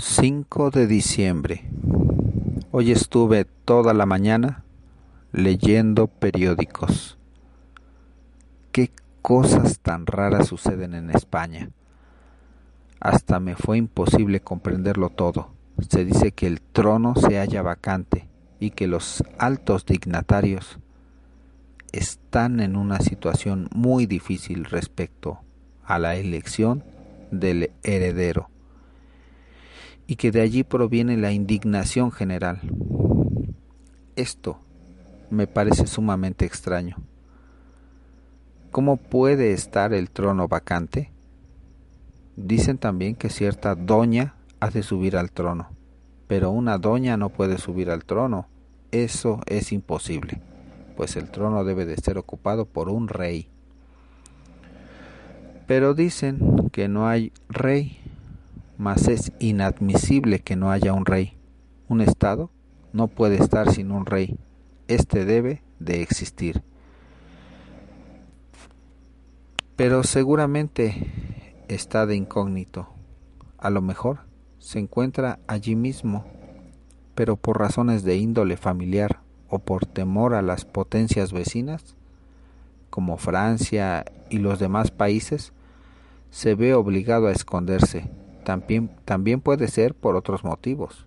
5 de diciembre. Hoy estuve toda la mañana leyendo periódicos. ¿Qué cosas tan raras suceden en España? Hasta me fue imposible comprenderlo todo. Se dice que el trono se halla vacante y que los altos dignatarios están en una situación muy difícil respecto a la elección del heredero y que de allí proviene la indignación general. Esto me parece sumamente extraño. ¿Cómo puede estar el trono vacante? Dicen también que cierta doña hace subir al trono, pero una doña no puede subir al trono. Eso es imposible, pues el trono debe de ser ocupado por un rey. Pero dicen que no hay rey mas es inadmisible que no haya un rey. Un Estado no puede estar sin un rey. Este debe de existir. Pero seguramente está de incógnito. A lo mejor se encuentra allí mismo, pero por razones de índole familiar o por temor a las potencias vecinas, como Francia y los demás países, se ve obligado a esconderse también, también puede ser por otros motivos.